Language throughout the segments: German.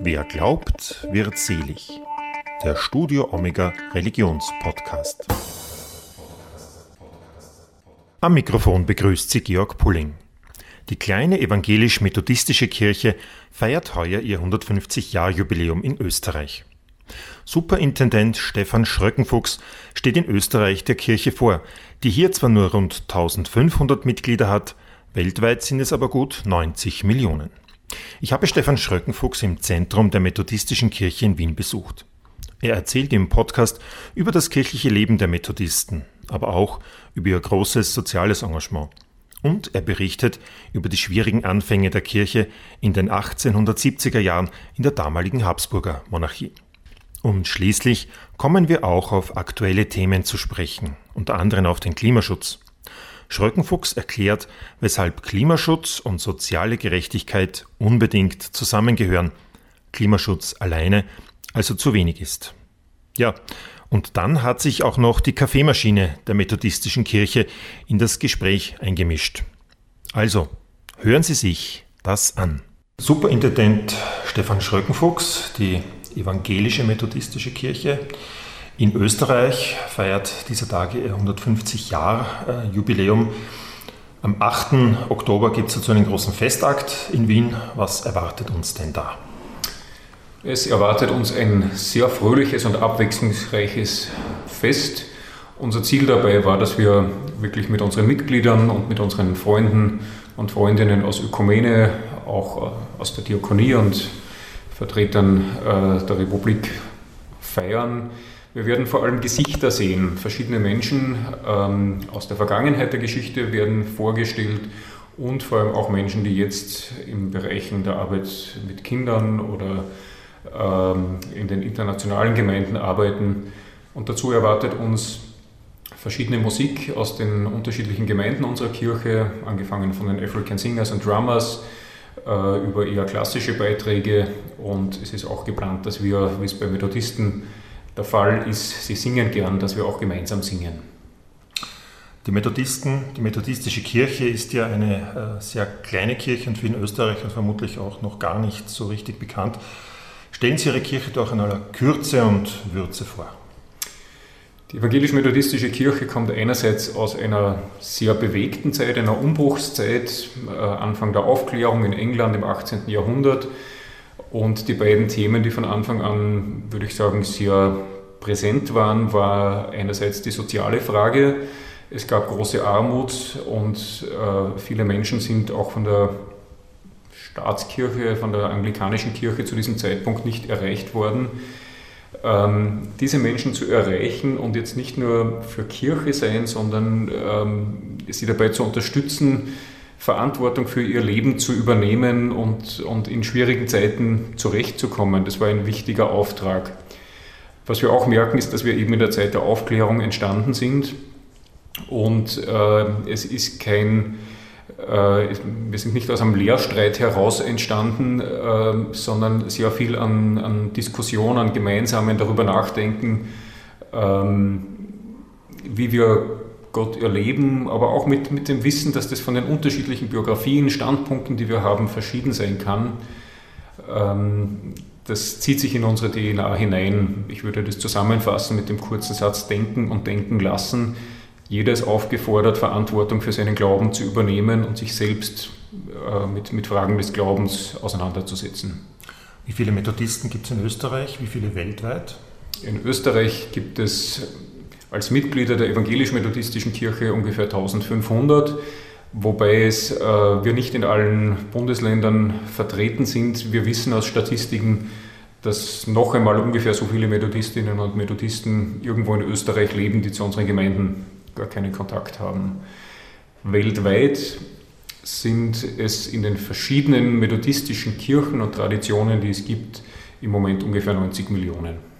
Wer glaubt, wird selig. Der Studio Omega Religionspodcast. Am Mikrofon begrüßt sie Georg Pulling. Die kleine evangelisch-methodistische Kirche feiert heuer ihr 150-Jahr-Jubiläum in Österreich. Superintendent Stefan Schröckenfuchs steht in Österreich der Kirche vor, die hier zwar nur rund 1500 Mitglieder hat, weltweit sind es aber gut 90 Millionen. Ich habe Stefan Schröckenfuchs im Zentrum der Methodistischen Kirche in Wien besucht. Er erzählt im Podcast über das kirchliche Leben der Methodisten, aber auch über ihr großes soziales Engagement. Und er berichtet über die schwierigen Anfänge der Kirche in den 1870er Jahren in der damaligen Habsburger Monarchie. Und schließlich kommen wir auch auf aktuelle Themen zu sprechen, unter anderem auf den Klimaschutz. Schröckenfuchs erklärt, weshalb Klimaschutz und soziale Gerechtigkeit unbedingt zusammengehören, Klimaschutz alleine also zu wenig ist. Ja, und dann hat sich auch noch die Kaffeemaschine der methodistischen Kirche in das Gespräch eingemischt. Also, hören Sie sich das an. Superintendent Stefan Schröckenfuchs, die evangelische methodistische Kirche in Österreich feiert dieser Tage ihr 150 Jahr äh, Jubiläum. Am 8. Oktober gibt es dazu einen großen Festakt in Wien. Was erwartet uns denn da? Es erwartet uns ein sehr fröhliches und abwechslungsreiches Fest. Unser Ziel dabei war, dass wir wirklich mit unseren Mitgliedern und mit unseren Freunden und Freundinnen aus Ökumene, auch äh, aus der Diakonie und Vertretern äh, der Republik feiern. Wir werden vor allem Gesichter sehen. Verschiedene Menschen ähm, aus der Vergangenheit der Geschichte werden vorgestellt und vor allem auch Menschen, die jetzt in Bereichen der Arbeit mit Kindern oder ähm, in den internationalen Gemeinden arbeiten. Und dazu erwartet uns verschiedene Musik aus den unterschiedlichen Gemeinden unserer Kirche, angefangen von den African Singers and Drummers, äh, über eher klassische Beiträge und es ist auch geplant, dass wir, wie es bei Methodisten der Fall ist, sie singen gern, dass wir auch gemeinsam singen. Die Methodisten, die methodistische Kirche ist ja eine äh, sehr kleine Kirche und für in Österreich und vermutlich auch noch gar nicht so richtig bekannt. Stellen Sie Ihre Kirche doch in aller Kürze und Würze vor. Die evangelisch-methodistische Kirche kommt einerseits aus einer sehr bewegten Zeit, einer Umbruchszeit, äh, Anfang der Aufklärung in England im 18. Jahrhundert. Und die beiden Themen, die von Anfang an, würde ich sagen, sehr präsent waren, war einerseits die soziale Frage. Es gab große Armut und äh, viele Menschen sind auch von der Staatskirche, von der anglikanischen Kirche zu diesem Zeitpunkt nicht erreicht worden ähm, diese Menschen zu erreichen und jetzt nicht nur für Kirche sein, sondern ähm, sie dabei zu unterstützen, Verantwortung für ihr Leben zu übernehmen und, und in schwierigen Zeiten zurechtzukommen. Das war ein wichtiger Auftrag. Was wir auch merken, ist, dass wir eben in der Zeit der Aufklärung entstanden sind und äh, es ist kein äh, wir sind nicht aus einem Lehrstreit heraus entstanden, äh, sondern sehr viel an, an Diskussion, an gemeinsamen darüber nachdenken, ähm, wie wir Gott erleben, aber auch mit, mit dem Wissen, dass das von den unterschiedlichen Biografien, Standpunkten, die wir haben, verschieden sein kann. Ähm, das zieht sich in unsere DNA hinein. Ich würde das zusammenfassen mit dem kurzen Satz Denken und Denken lassen jeder ist aufgefordert, Verantwortung für seinen Glauben zu übernehmen und sich selbst äh, mit, mit Fragen des Glaubens auseinanderzusetzen. Wie viele Methodisten gibt es in Österreich? Wie viele weltweit? In Österreich gibt es als Mitglieder der evangelisch-methodistischen Kirche ungefähr 1500, wobei es, äh, wir nicht in allen Bundesländern vertreten sind. Wir wissen aus Statistiken, dass noch einmal ungefähr so viele Methodistinnen und Methodisten irgendwo in Österreich leben, die zu unseren Gemeinden gar keinen Kontakt haben. Weltweit sind es in den verschiedenen methodistischen Kirchen und Traditionen, die es gibt, im Moment ungefähr 90 Millionen.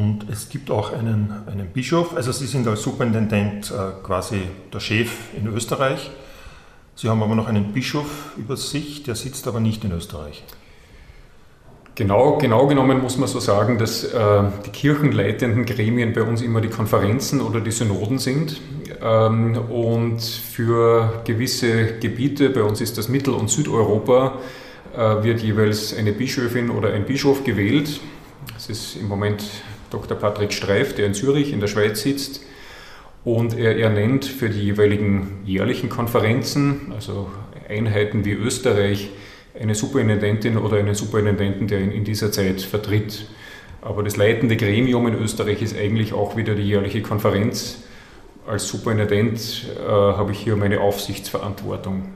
Und es gibt auch einen, einen Bischof, also Sie sind als Superintendent äh, quasi der Chef in Österreich. Sie haben aber noch einen Bischof über sich, der sitzt aber nicht in Österreich. Genau, genau genommen muss man so sagen, dass äh, die kirchenleitenden Gremien bei uns immer die Konferenzen oder die Synoden sind. Ähm, und für gewisse Gebiete, bei uns ist das Mittel- und Südeuropa, äh, wird jeweils eine Bischöfin oder ein Bischof gewählt. Das ist im Moment Dr. Patrick Streif, der in Zürich in der Schweiz sitzt. Und er ernennt für die jeweiligen jährlichen Konferenzen, also Einheiten wie Österreich, eine Superintendentin oder einen Superintendenten, der ihn in dieser Zeit vertritt. Aber das leitende Gremium in Österreich ist eigentlich auch wieder die jährliche Konferenz. Als Superintendent äh, habe ich hier meine Aufsichtsverantwortung.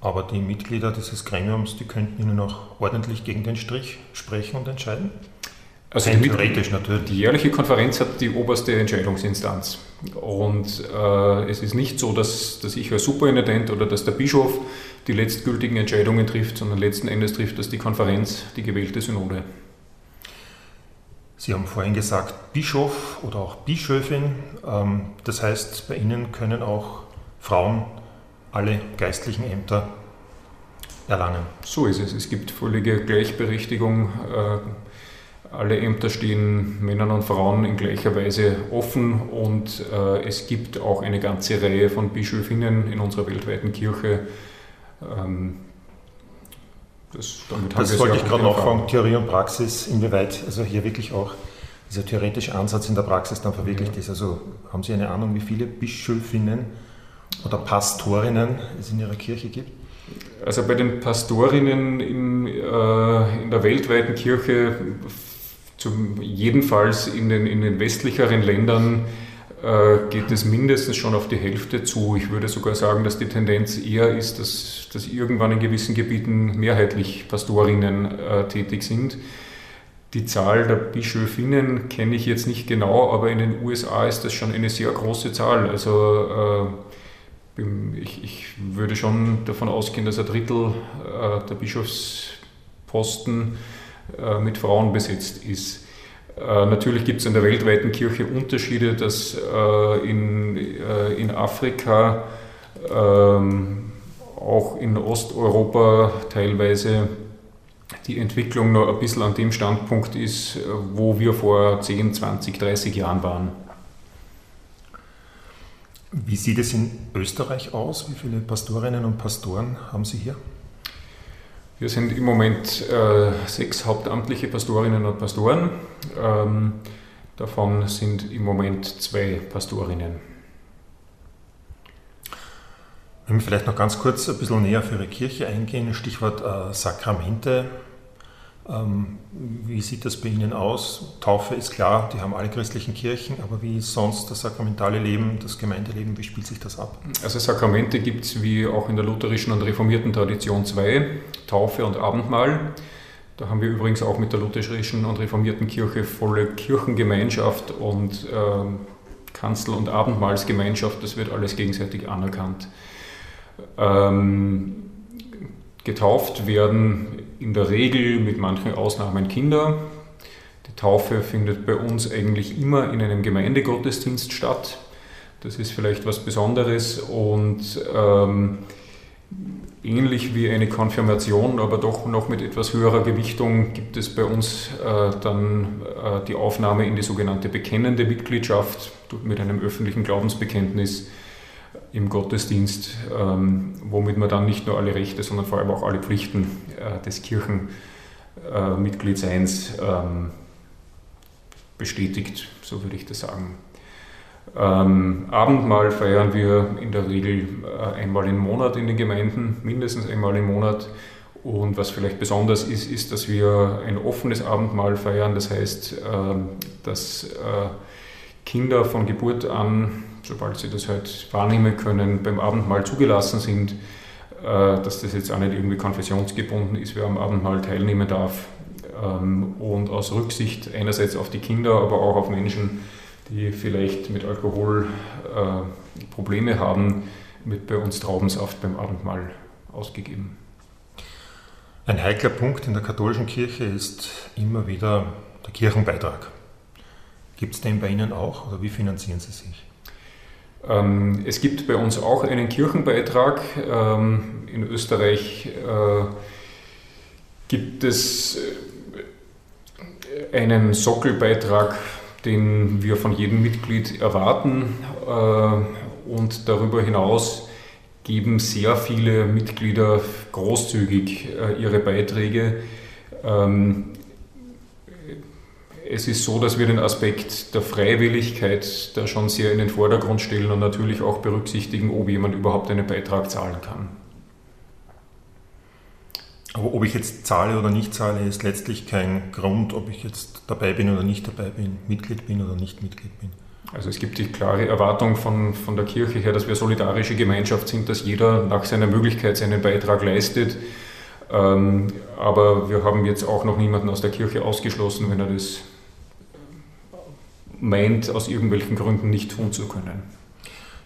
Aber die Mitglieder dieses Gremiums, die könnten Ihnen auch ordentlich gegen den Strich sprechen und entscheiden? Also die, theoretisch natürlich. Die jährliche Konferenz hat die oberste Entscheidungsinstanz. Und äh, es ist nicht so, dass, dass ich als Superintendent oder dass der Bischof die letztgültigen Entscheidungen trifft, sondern letzten Endes trifft das die Konferenz, die gewählte Synode. Sie haben vorhin gesagt, Bischof oder auch Bischöfin. Ähm, das heißt, bei Ihnen können auch Frauen alle geistlichen Ämter erlangen. So ist es. Es gibt völlige Gleichberechtigung. Äh, alle Ämter stehen Männern und Frauen in gleicher Weise offen und äh, es gibt auch eine ganze Reihe von Bischöfinnen in unserer weltweiten Kirche. Ähm, das, das wollte ich gerade nachfragen, Theorie und Praxis, inwieweit also hier wirklich auch dieser theoretische Ansatz in der Praxis dann verwirklicht ja. ist. Also haben Sie eine Ahnung, wie viele Bischöfinnen oder Pastorinnen es in Ihrer Kirche gibt? Also bei den Pastorinnen in, äh, in der weltweiten Kirche zum, jedenfalls in den, in den westlicheren Ländern äh, geht es mindestens schon auf die Hälfte zu. Ich würde sogar sagen, dass die Tendenz eher ist, dass, dass irgendwann in gewissen Gebieten mehrheitlich Pastorinnen äh, tätig sind. Die Zahl der Bischöfinnen kenne ich jetzt nicht genau, aber in den USA ist das schon eine sehr große Zahl. Also äh, ich, ich, würde schon davon ausgehen, dass ein Drittel äh, der Bischofsposten äh, mit Frauen besetzt ist. Äh, natürlich gibt es in der weltweiten Kirche Unterschiede, dass äh, in, in Afrika, ähm, auch in Osteuropa teilweise die Entwicklung noch ein bisschen an dem Standpunkt ist, wo wir vor 10, 20, 30 Jahren waren. Wie sieht es in Österreich aus? Wie viele Pastorinnen und Pastoren haben Sie hier? Wir sind im Moment äh, sechs hauptamtliche Pastorinnen und Pastoren. Ähm, davon sind im Moment zwei Pastorinnen. Wenn wir vielleicht noch ganz kurz ein bisschen näher auf Ihre Kirche eingehen, Stichwort äh, Sakramente. Ähm, wie sieht das bei Ihnen aus? Taufe ist klar, die haben alle christlichen Kirchen, aber wie sonst das sakramentale Leben, das Gemeindeleben, wie spielt sich das ab? Also Sakramente gibt es wie auch in der lutherischen und reformierten Tradition zwei, Taufe und Abendmahl. Da haben wir übrigens auch mit der lutherischen und reformierten Kirche volle Kirchengemeinschaft und äh, Kanzel- und Abendmahlsgemeinschaft, das wird alles gegenseitig anerkannt. Ähm, getauft werden in der Regel mit manchen Ausnahmen Kinder. Die Taufe findet bei uns eigentlich immer in einem Gemeindegottesdienst statt. Das ist vielleicht was Besonderes und ähm, ähnlich wie eine Konfirmation, aber doch noch mit etwas höherer Gewichtung, gibt es bei uns äh, dann äh, die Aufnahme in die sogenannte bekennende Mitgliedschaft mit einem öffentlichen Glaubensbekenntnis im Gottesdienst, ähm, womit man dann nicht nur alle Rechte, sondern vor allem auch alle Pflichten äh, des Kirchenmitgliedseins ähm, bestätigt, so würde ich das sagen. Ähm, Abendmahl feiern wir in der Regel äh, einmal im Monat in den Gemeinden, mindestens einmal im Monat. Und was vielleicht besonders ist, ist, dass wir ein offenes Abendmahl feiern. Das heißt, äh, dass äh, Kinder von Geburt an sobald sie das halt wahrnehmen können, beim Abendmahl zugelassen sind, äh, dass das jetzt auch nicht irgendwie konfessionsgebunden ist, wer am Abendmahl teilnehmen darf. Ähm, und aus Rücksicht einerseits auf die Kinder, aber auch auf Menschen, die vielleicht mit Alkohol äh, Probleme haben, wird bei uns Traubensaft beim Abendmahl ausgegeben. Ein heikler Punkt in der katholischen Kirche ist immer wieder der Kirchenbeitrag. Gibt es den bei Ihnen auch oder wie finanzieren Sie sich? Ähm, es gibt bei uns auch einen Kirchenbeitrag. Ähm, in Österreich äh, gibt es äh, einen Sockelbeitrag, den wir von jedem Mitglied erwarten. Äh, und darüber hinaus geben sehr viele Mitglieder großzügig äh, ihre Beiträge. Ähm, es ist so, dass wir den Aspekt der Freiwilligkeit da schon sehr in den Vordergrund stellen und natürlich auch berücksichtigen, ob jemand überhaupt einen Beitrag zahlen kann. Aber ob ich jetzt zahle oder nicht zahle, ist letztlich kein Grund, ob ich jetzt dabei bin oder nicht dabei bin, Mitglied bin oder nicht Mitglied bin. Also es gibt die klare Erwartung von, von der Kirche her, dass wir solidarische Gemeinschaft sind, dass jeder nach seiner Möglichkeit seinen Beitrag leistet. Ähm, aber wir haben jetzt auch noch niemanden aus der Kirche ausgeschlossen, wenn er das meint, aus irgendwelchen Gründen nicht tun zu können.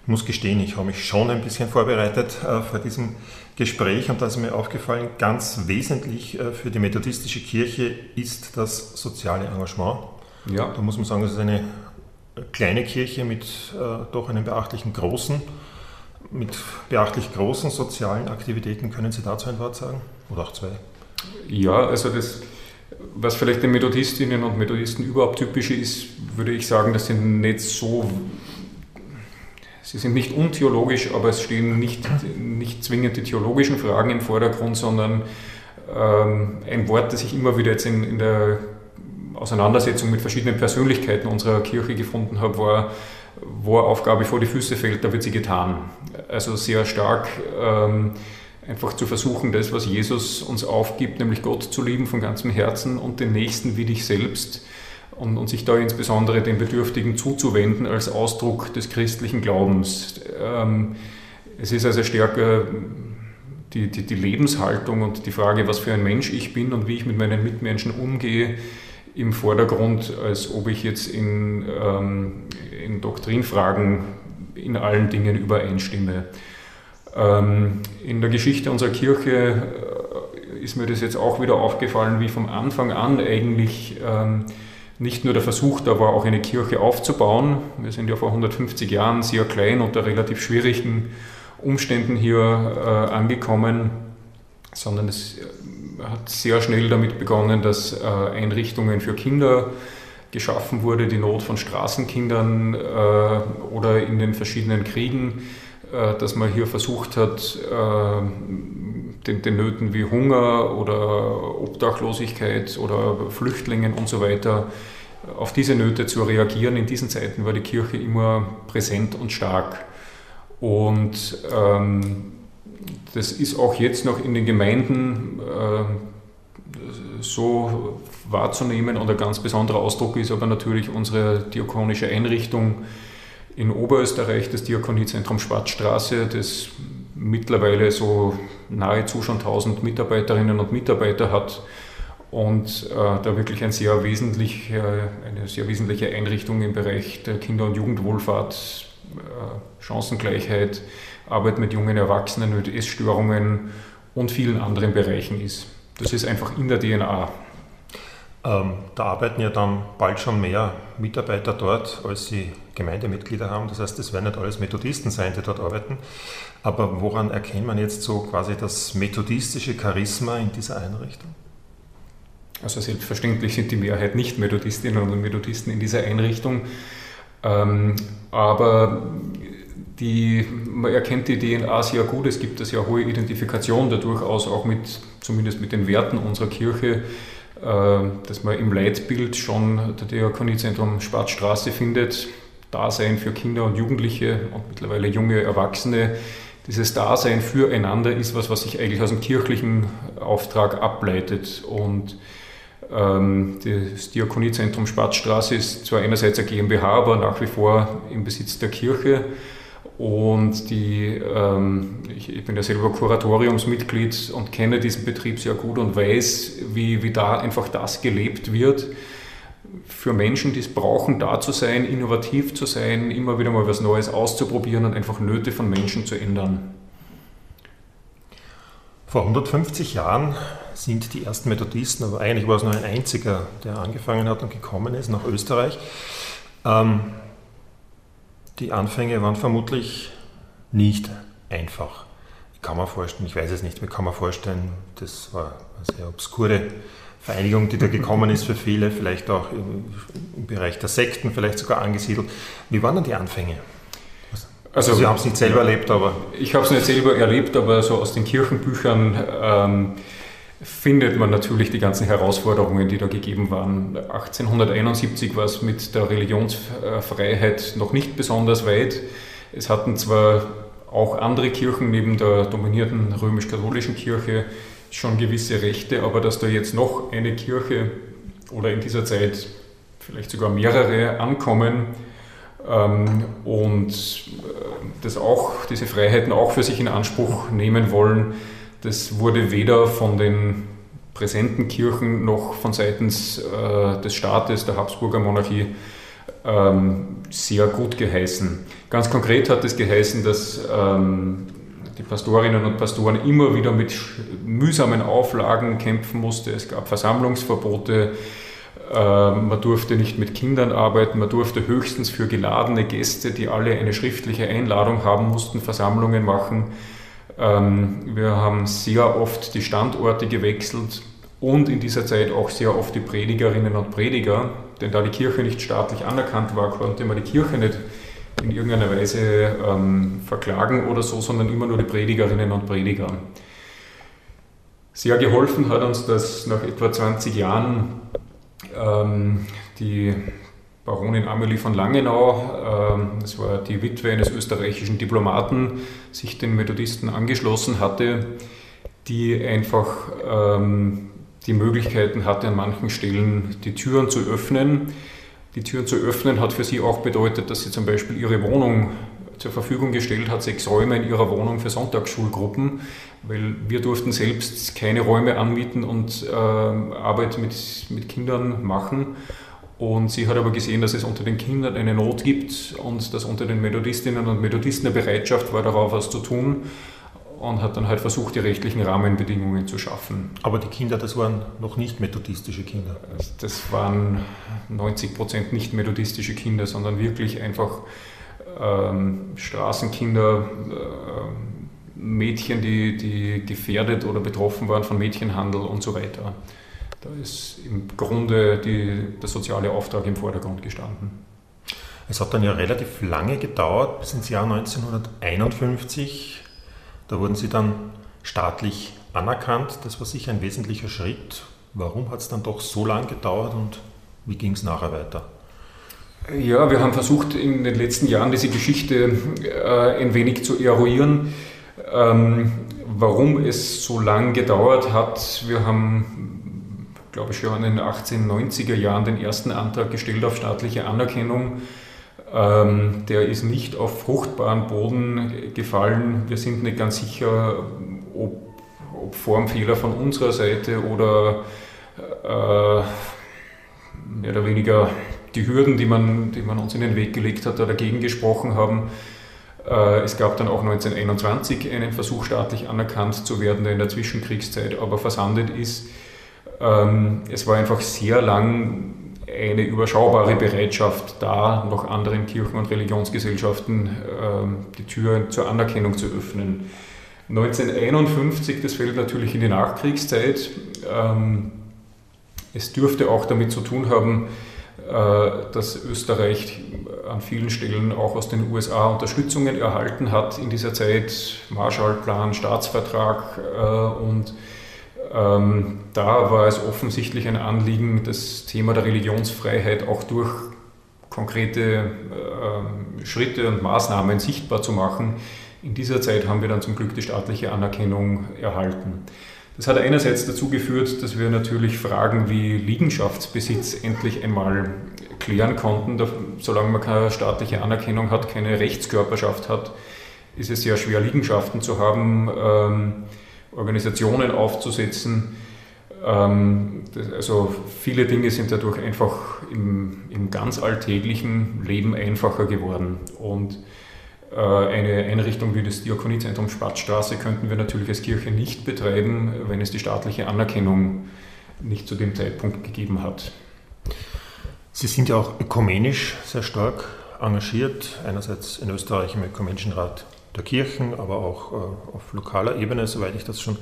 Ich muss gestehen, ich habe mich schon ein bisschen vorbereitet äh, vor diesem Gespräch und da ist mir aufgefallen, ganz wesentlich äh, für die methodistische Kirche ist das soziale Engagement. Ja. Da muss man sagen, es ist eine kleine Kirche mit äh, doch einem beachtlichen großen, mit beachtlich großen sozialen Aktivitäten. Können Sie dazu ein Wort sagen? Oder auch zwei? Ja, also das, was vielleicht den Methodistinnen und Methodisten überhaupt typisch ist, würde ich sagen, dass sie nicht so, sie sind nicht untheologisch, aber es stehen nicht, nicht zwingend die theologischen Fragen im Vordergrund, sondern ähm, ein Wort, das ich immer wieder jetzt in, in der Auseinandersetzung mit verschiedenen Persönlichkeiten unserer Kirche gefunden habe, war, wo Aufgabe vor die Füße fällt, da wird sie getan. Also sehr stark ähm, einfach zu versuchen, das, was Jesus uns aufgibt, nämlich Gott zu lieben von ganzem Herzen und den Nächsten wie dich selbst und, und sich da insbesondere den Bedürftigen zuzuwenden als Ausdruck des christlichen Glaubens. Ähm, es ist also stärker die, die, die Lebenshaltung und die Frage, was für ein Mensch ich bin und wie ich mit meinen Mitmenschen umgehe, im Vordergrund, als ob ich jetzt in, ähm, in Doktrinfragen in allen Dingen übereinstimme. Ähm, in der Geschichte unserer Kirche äh, ist mir das jetzt auch wieder aufgefallen, wie vom Anfang an eigentlich ähm, nicht nur der Versuch da war, auch eine Kirche aufzubauen. Wir sind ja vor 150 Jahren sehr klein unter relativ schwierigen Umständen hier äh, angekommen, sondern es hat sehr schnell damit begonnen, dass äh, Einrichtungen für Kinder geschaffen wurde, die Not von Straßenkindern äh, oder in den verschiedenen Kriegen, äh, dass man hier versucht hat, den, den, Nöten wie Hunger oder Obdachlosigkeit oder Flüchtlingen und so weiter auf diese Nöte zu reagieren. In diesen Zeiten war die Kirche immer präsent und stark. Und ähm, das ist auch jetzt noch in den Gemeinden äh, so wahrzunehmen und ein ganz besonderer Ausdruck ist aber natürlich unsere diakonische Einrichtung in Oberösterreich, das Diakoniezentrum Schwarzstraße, das mittlerweile so nahezu schon 1000 Mitarbeiterinnen und Mitarbeiter hat und äh, da wirklich ein sehr wesentlich, äh, eine sehr wesentliche Einrichtung im Bereich der Kinder- und Jugendwohlfahrt, äh, Chancengleichheit, Arbeit mit jungen Erwachsenen mit Essstörungen und vielen anderen Bereichen ist. Das ist einfach in der DNA. Ähm, da arbeiten ja dann bald schon mehr Mitarbeiter dort, als sie Gemeindemitglieder haben. Das heißt, es werden nicht alles Methodisten sein, die dort arbeiten. Aber woran erkennt man jetzt so quasi das methodistische Charisma in dieser Einrichtung? Also selbstverständlich sind die Mehrheit nicht Methodistinnen und Methodisten in dieser Einrichtung. Ähm, aber die, man erkennt die DNA sehr gut, es gibt eine sehr hohe Identifikation da durchaus auch mit, zumindest mit den Werten unserer Kirche, dass man im Leitbild schon der Diakoniezentrum Spatzstraße findet, Dasein für Kinder und Jugendliche und mittlerweile junge Erwachsene. Dieses Dasein füreinander ist was, was sich eigentlich aus dem kirchlichen Auftrag ableitet und ähm, das Diakoniezentrum Spatzstraße ist zwar einerseits eine GmbH, aber nach wie vor im Besitz der Kirche. Und die, ähm, ich, ich, bin ja selber Kuratoriumsmitglied und kenne diesen Betrieb sehr gut und weiß, wie, wie da einfach das gelebt wird. Für Menschen, die es brauchen, da zu sein, innovativ zu sein, immer wieder mal was Neues auszuprobieren und einfach Nöte von Menschen zu ändern. Vor 150 Jahren sind die ersten Methodisten, aber eigentlich war es nur ein einziger, der angefangen hat und gekommen ist nach Österreich. Ähm, die Anfänge waren vermutlich nicht einfach. Ich kann mir vorstellen, ich weiß es nicht, wie kann man vorstellen, das war eine sehr obskure Vereinigung, die da gekommen ist für viele, vielleicht auch im, Bereich der Sekten, vielleicht sogar angesiedelt. Wie waren denn die Anfänge? Also, Sie haben es nicht selber erlebt, aber. Ich habe es nicht selber erlebt, aber so aus den Kirchenbüchern ähm, findet man natürlich die ganzen Herausforderungen, die da gegeben waren. 1871 war es mit der Religionsfreiheit noch nicht besonders weit. Es hatten zwar auch andere Kirchen neben der dominierten römisch-katholischen Kirche schon gewisse Rechte, aber dass da jetzt noch eine Kirche oder in dieser Zeit vielleicht sogar mehrere ankommen, ähm, und äh, das auch, diese Freiheiten auch für sich in Anspruch nehmen wollen. Das wurde weder von den präsenten Kirchen noch von seitens äh, des Staates, der Habsburger Monarchie, ähm, sehr gut geheißen. Ganz konkret hat es geheißen, dass ähm, die Pastorinnen und Pastoren immer wieder mit mühsamen Auflagen kämpfen mussten. Es gab Versammlungsverbote, ähm, man durfte nicht mit Kindern arbeiten, man durfte höchstens für geladene Gäste, die alle eine schriftliche Einladung haben mussten, Versammlungen machen. Ähm, wir haben sehr oft die Standorte gewechselt und in dieser Zeit auch sehr oft die Predigerinnen und Prediger, denn da die Kirche nicht staatlich anerkannt war, konnte man die Kirche nicht in irgendeiner Weise ähm, verklagen oder so, sondern immer nur die Predigerinnen und Prediger. Sehr geholfen hat uns das nach etwa 20 Jahren ähm, die Baronin Amelie von Langenau, ähm, das war die Witwe eines österreichischen Diplomaten, sich den Methodisten angeschlossen hatte, die einfach ähm, die Möglichkeiten hatte, an manchen Stellen die Türen zu öffnen. Die Türen zu öffnen hat für sie auch bedeutet, dass sie zum Beispiel ihre Wohnung zur Verfügung gestellt hat, sechs Räume in ihrer Wohnung für Sonntagsschulgruppen, weil wir durften selbst keine Räume anmieten und äh, Arbeit mit, mit Kindern machen. Und sie hat aber gesehen, dass es unter den Kindern eine Not gibt und dass unter den Methodistinnen und Methodisten eine Bereitschaft war, darauf was zu tun und hat dann halt versucht, die rechtlichen Rahmenbedingungen zu schaffen. Aber die Kinder, das waren noch nicht methodistische Kinder? Das waren 90 Prozent nicht methodistische Kinder, sondern wirklich einfach ähm, Straßenkinder, äh, Mädchen, die, die gefährdet oder betroffen waren von Mädchenhandel und so weiter. Da ist im Grunde die, der soziale Auftrag im Vordergrund gestanden. Es hat dann ja relativ lange gedauert, bis ins Jahr 1951. Da wurden sie dann staatlich anerkannt. Das war sicher ein wesentlicher Schritt. Warum hat es dann doch so lange gedauert und wie ging es nachher weiter? Ja, wir haben versucht in den letzten Jahren diese Geschichte äh, ein wenig zu eruieren, ähm, warum es so lange gedauert hat. Wir haben, glaube ich, schon in den 1890er Jahren den ersten Antrag gestellt auf staatliche Anerkennung. Ähm, der ist nicht auf fruchtbaren Boden gefallen. Wir sind nicht ganz sicher, ob, ob Formfehler von unserer Seite oder äh, mehr oder weniger die Hürden, die man, die man uns in den Weg gelegt hat, da dagegen gesprochen haben. Äh, es gab dann auch 1921 einen Versuch, staatlich anerkannt zu werden, der in der Zwischenkriegszeit aber versandet ist. Ähm, es war einfach sehr lang eine überschaubare Bereitschaft da, noch anderen Kirchen und Religionsgesellschaften ähm, die Tür zur Anerkennung zu öffnen. 1951, das fällt natürlich in die Nachkriegszeit. Ähm, es dürfte auch damit zu tun haben, äh, dass Österreich an vielen Stellen auch aus den USA Unterstützungen erhalten hat in dieser Zeit, Marshallplan, Staatsvertrag äh, und ähm, da war es offensichtlich ein Anliegen, das Thema der Religionsfreiheit auch durch konkrete äh, Schritte und Maßnahmen sichtbar zu machen. In dieser Zeit haben wir dann zum Glück die staatliche Anerkennung erhalten. Das hat einerseits dazu geführt, dass wir natürlich Fragen wie Liegenschaftsbesitz endlich einmal klären konnten. Solange man keine staatliche Anerkennung hat, keine Rechtskörperschaft hat, ist es sehr schwer, Liegenschaften zu haben, ähm, Organisationen aufzusetzen. Ähm, also viele Dinge sind dadurch einfach im, im ganz alltäglichen Leben einfacher geworden. Und äh, eine Einrichtung wie das Diakoniezentrum Spatzstraße könnten wir natürlich als Kirche nicht betreiben, wenn es die staatliche Anerkennung nicht zu dem Zeitpunkt gegeben hat. Sie sind ja auch ökumenisch sehr stark engagiert, einerseits in Österreich im Ökumenischen Rat der Kirchen, aber auch äh, auf lokaler Ebene, soweit ich das schon,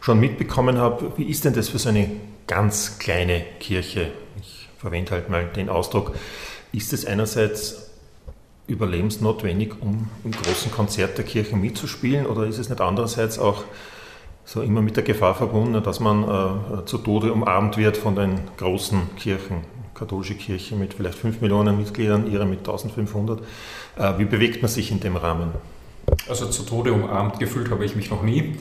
schon mitbekommen habe. Wie ist denn das für so eine ganz kleine Kirche? Ich verwende halt mal den Ausdruck. Ist es einerseits überlebensnotwendig, um im großen Konzert der Kirche mitzuspielen? Oder ist es nicht andererseits auch so immer mit der Gefahr verbunden, dass man äh, zu Tode umarmt wird von den großen Kirchen? Katholische Kirche mit vielleicht 5 Millionen Mitgliedern, ihre mit 1500. Äh, wie bewegt man sich in dem Rahmen? Also zu Tode umarmt gefühlt habe ich mich noch nie.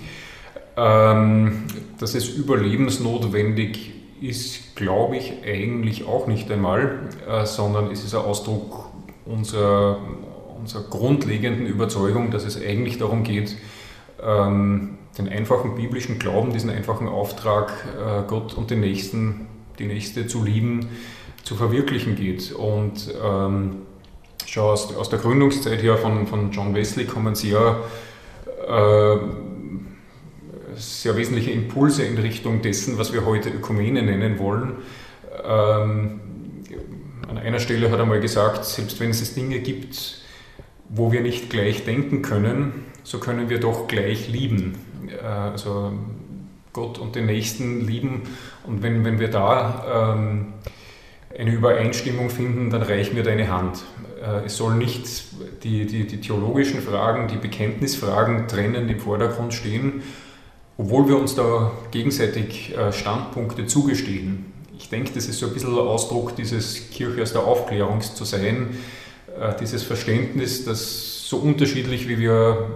Ähm, dass es überlebensnotwendig ist, glaube ich eigentlich auch nicht einmal, äh, sondern es ist ein Ausdruck unserer, unserer grundlegenden Überzeugung, dass es eigentlich darum geht, ähm, den einfachen biblischen Glauben, diesen einfachen Auftrag, äh, Gott und den Nächsten, die Nächste zu lieben, zu verwirklichen geht. Und ähm, schon aus, aus der Gründungszeit her von, von John Wesley kommen sehr, äh, sehr wesentliche Impulse in Richtung dessen, was wir heute Ökumene nennen wollen. Ähm, an einer Stelle hat er mal gesagt, selbst wenn es Dinge gibt, wo wir nicht gleich denken können, so können wir doch gleich lieben. Äh, also Gott und den Nächsten lieben. Und wenn, wenn wir da ähm, eine Übereinstimmung finden, dann reich mir deine Hand. Äh, es soll nicht die, die, die theologischen Fragen, die Bekenntnisfragen trennend im Vordergrund stehen, obwohl wir uns da gegenseitig äh, Standpunkte zugestehen. Ich denke, das ist so ein bisschen Ausdruck dieses Kirche aus der Aufklärung zu sein, äh, dieses Verständnis, dass so unterschiedlich wie wir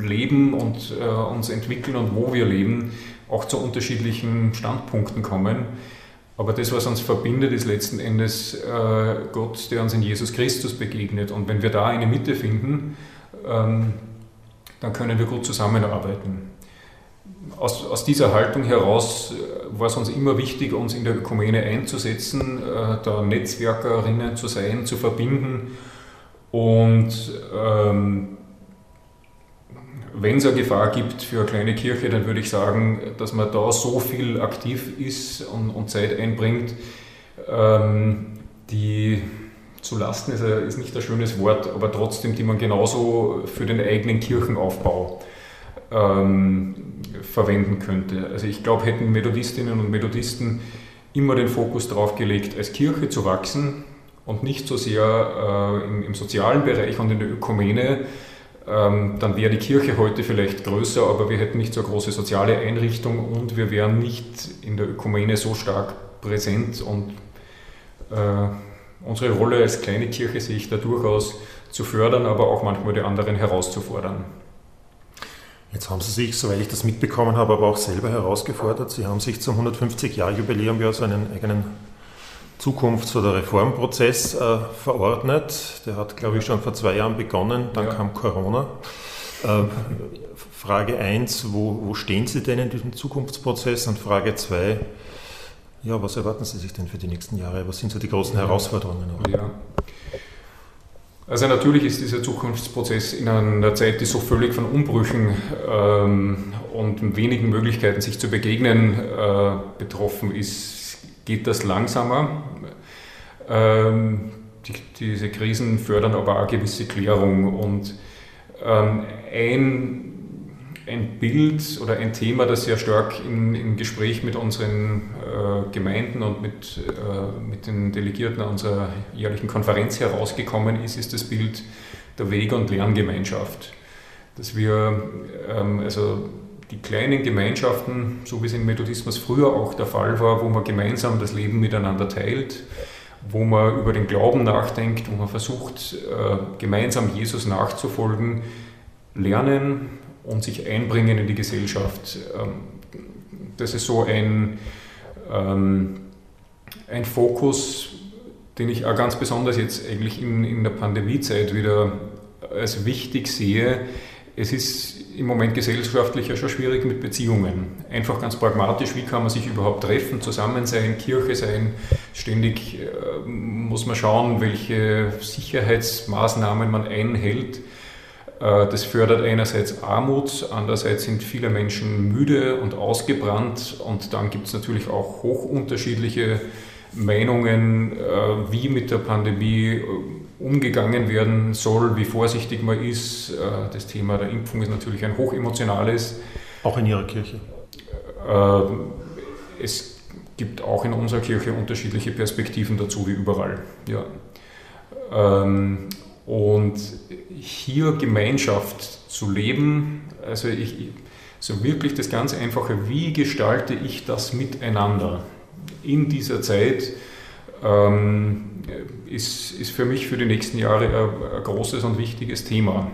leben und uns entwickeln und wo wir leben, auch zu unterschiedlichen Standpunkten kommen aber das, was uns verbindet, ist letzten Endes äh, Gott, der uns in Jesus Christus begegnet. Und wenn wir da eine Mitte finden, ähm, dann können wir gut zusammenarbeiten. Aus, aus, dieser Haltung heraus äh, war es uns immer wichtig, uns in der Ökumene einzusetzen, äh, da Netzwerkerinnen zu sein, zu verbinden und ähm, wenn es eine Gefahr gibt für eine kleine Kirche, dann würde ich sagen, dass man da so viel aktiv ist und, und Zeit einbringt, ähm, die zu Lasten ist, ist nicht ein schönes Wort, aber trotzdem, die man genauso für den eigenen Kirchenaufbau ähm, verwenden könnte. Also ich glaube, hätten Methodistinnen und Methodisten immer den Fokus darauf gelegt, als Kirche zu wachsen und nicht so sehr äh, im, im sozialen Bereich und in der Ökumene, dann wäre die Kirche heute vielleicht größer, aber wir hätten nicht so eine große soziale Einrichtung und wir wären nicht in der Ökumene so stark präsent und äh, unsere Rolle als kleine Kirche sehe ich da durchaus zu fördern, aber auch manchmal die anderen herauszufordern. Jetzt haben Sie sich, soweit ich das mitbekommen habe, aber auch selber herausgefordert. Sie haben sich zum 150-Jahr-Jubiläum ja so einen eigenen Zukunfts- oder Reformprozess äh, verordnet. Der hat, glaube ich, schon vor zwei Jahren begonnen, dann ja. kam Corona. Äh, Frage 1, wo, wo, stehen Sie denn in diesem Zukunftsprozess? Und Frage 2, ja, was erwarten Sie sich denn für die nächsten Jahre? Was sind so die großen. Herausforderungen? Ja. Also natürlich ist dieser Zukunftsprozess in einer Zeit, die so völlig von Umbrüchen ähm, und wenigen Möglichkeiten, sich zu begegnen, äh, betroffen ist, geht das langsamer. Ähm, die, diese Krisen fördern aber auch gewisse Klärung. Und ähm, ein, ein Bild oder ein Thema, das sehr stark in, im Gespräch mit unseren äh, Gemeinden und mit, äh, mit den Delegierten unserer jährlichen Konferenz herausgekommen ist, ist das Bild der Weg- und Lerngemeinschaft. Dass wir ähm, also die kleinen Gemeinschaften, so wie es im Methodismus früher auch der Fall war, wo man gemeinsam das Leben miteinander teilt, wo man über den Glauben nachdenkt, wo man versucht, äh, gemeinsam Jesus nachzufolgen, lernen und sich einbringen in die Gesellschaft. Ähm, das ist so ein, ähm, ein Fokus, den ich auch ganz besonders jetzt eigentlich in, in der Pandemiezeit wieder als wichtig sehe. Es ist im Moment gesellschaftlich ja schon schwierig mit Beziehungen. Einfach ganz pragmatisch, wie kann man sich überhaupt treffen, zusammen sein, Kirche sein. Ständig äh, muss man schauen, welche Sicherheitsmaßnahmen man einhält. Äh, das fördert einerseits Armut, andererseits sind viele Menschen müde und ausgebrannt und dann gibt es natürlich auch hochunterschiedliche Meinungen, äh, wie mit der Pandemie umgegangen werden soll, wie vorsichtig man ist. Äh, das Thema der Impfung ist natürlich ein hochemotionales. Auch in Ihrer Kirche? Äh, es gibt auch in unserer Kirche unterschiedliche Perspektiven dazu, wie überall. Ja. Ähm, Und hier Gemeinschaft zu leben, also ich, so wirklich das ganz Einfache, wie gestalte ich das miteinander in dieser Zeit, ähm, ist, ist für mich für die nächsten Jahre ein, ein großes und wichtiges Thema.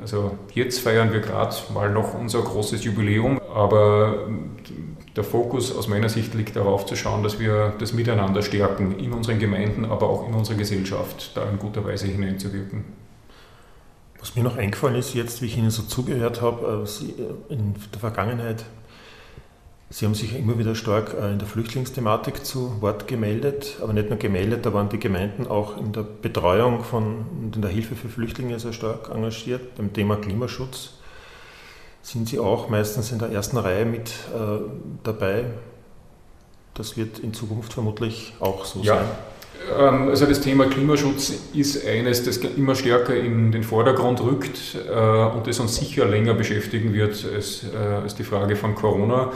Also jetzt feiern wir gerade mal noch unser großes Jubiläum, aber der Fokus aus meiner Sicht liegt darauf zu schauen, dass wir das Miteinander stärken in unseren Gemeinden, aber auch in unserer Gesellschaft, da in guter Weise hineinzuwirken. Was mir noch eingefallen ist, jetzt, wie ich Ihnen so zugehört habe, äh, äh, in der Vergangenheit, Sie haben sich immer wieder stark äh, in der Flüchtlingsthematik zu Wort gemeldet, aber nicht nur gemeldet, da waren die Gemeinden auch in der Betreuung von und in der Hilfe für Flüchtlinge sehr stark engagiert, beim Thema Klimaschutz. Sind Sie auch meistens in der ersten Reihe mit äh, dabei? Das wird in Zukunft vermutlich auch so ja. sein. Ähm, also das Thema Klimaschutz ist eines, das immer stärker in den Vordergrund rückt äh, und das uns sicher länger beschäftigen wird als, äh, als die Frage von Corona.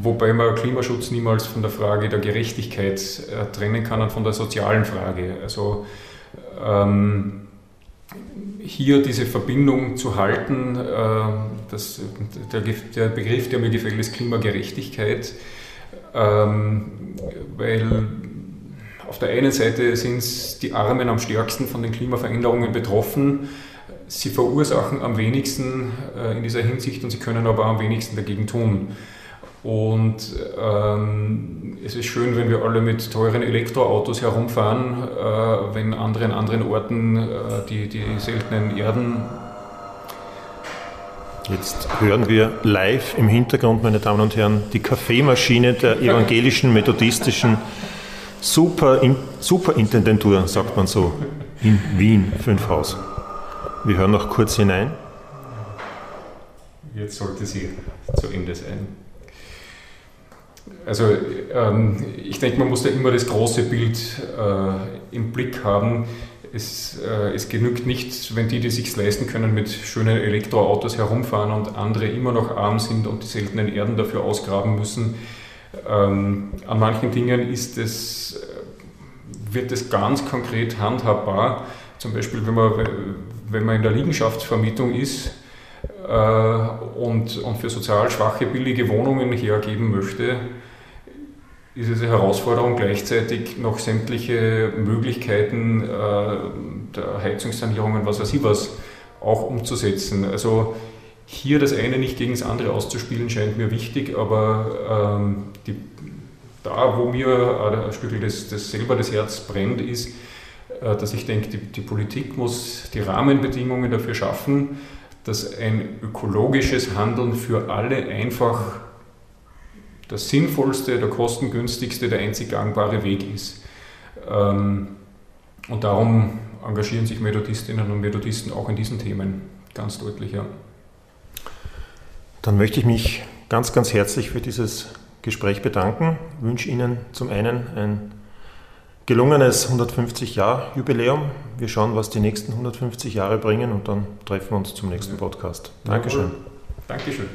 Wobei man Klimaschutz niemals von der Frage der Gerechtigkeit äh, trennen kann und von der sozialen Frage. Also ähm, hier diese Verbindung zu halten, das, der, der, Begriff, der mir gefällt, ist Klimagerechtigkeit, ähm, weil auf der einen Seite sind die Armen am stärksten von den Klimaveränderungen betroffen. Sie verursachen am wenigsten äh, in dieser Hinsicht und sie können aber am wenigsten dagegen tun. Und ähm, es ist schön, wenn wir alle mit teuren Elektroautos herumfahren, äh, wenn andere an anderen Orten äh, die, die seltenen Erden. Jetzt hören wir live im Hintergrund, meine Damen und Herren, die Kaffeemaschine der evangelischen methodistischen Super, Superintendentur, sagt man so, in Wien, Fünfhaus. Wir hören noch kurz hinein. Jetzt sollte sie zu Ende sein. Also ähm, ich denke, man muss da immer das große Bild äh, im Blick haben. Es, äh, es, genügt nicht, wenn die, die sich leisten können, mit schönen Elektroautos herumfahren und andere immer noch arm sind und die seltenen Erden dafür ausgraben müssen ähm, an manchen Dingen ist es, äh, wird es ganz konkret handhabbar. Zum Beispiel, wenn man, wenn man in der Liegenschaftsvermietung ist äh, und, und für sozial schwache billige Wohnungen hergeben möchte, ist es Herausforderung, gleichzeitig noch sämtliche Möglichkeiten äh, der Heizungssanierungen, was weiß ich was, auch umzusetzen. Also hier das eine nicht gegen das andere auszuspielen, scheint mir wichtig, aber ähm, die, da, wo mir ein Stück das, das selber das Herz brennt, ist, äh, dass ich denke, die, die Politik muss die Rahmenbedingungen dafür schaffen, dass ein ökologisches Handeln für alle einfach das sinnvollste, der kostengünstigste, der einzig gangbare Weg ist. Ähm, und darum engagieren sich Methodistinnen und Methodisten auch in diesen Themen ganz deutlich. Ja. Dann möchte ich mich ganz, ganz herzlich für dieses Gespräch bedanken. Ich wünsche Ihnen zum einen ein gelungenes 150-Jahr-Jubiläum. Wir schauen, was die nächsten 150 Jahre bringen und dann treffen wir uns zum nächsten Podcast. Dankeschön. Dankeschön.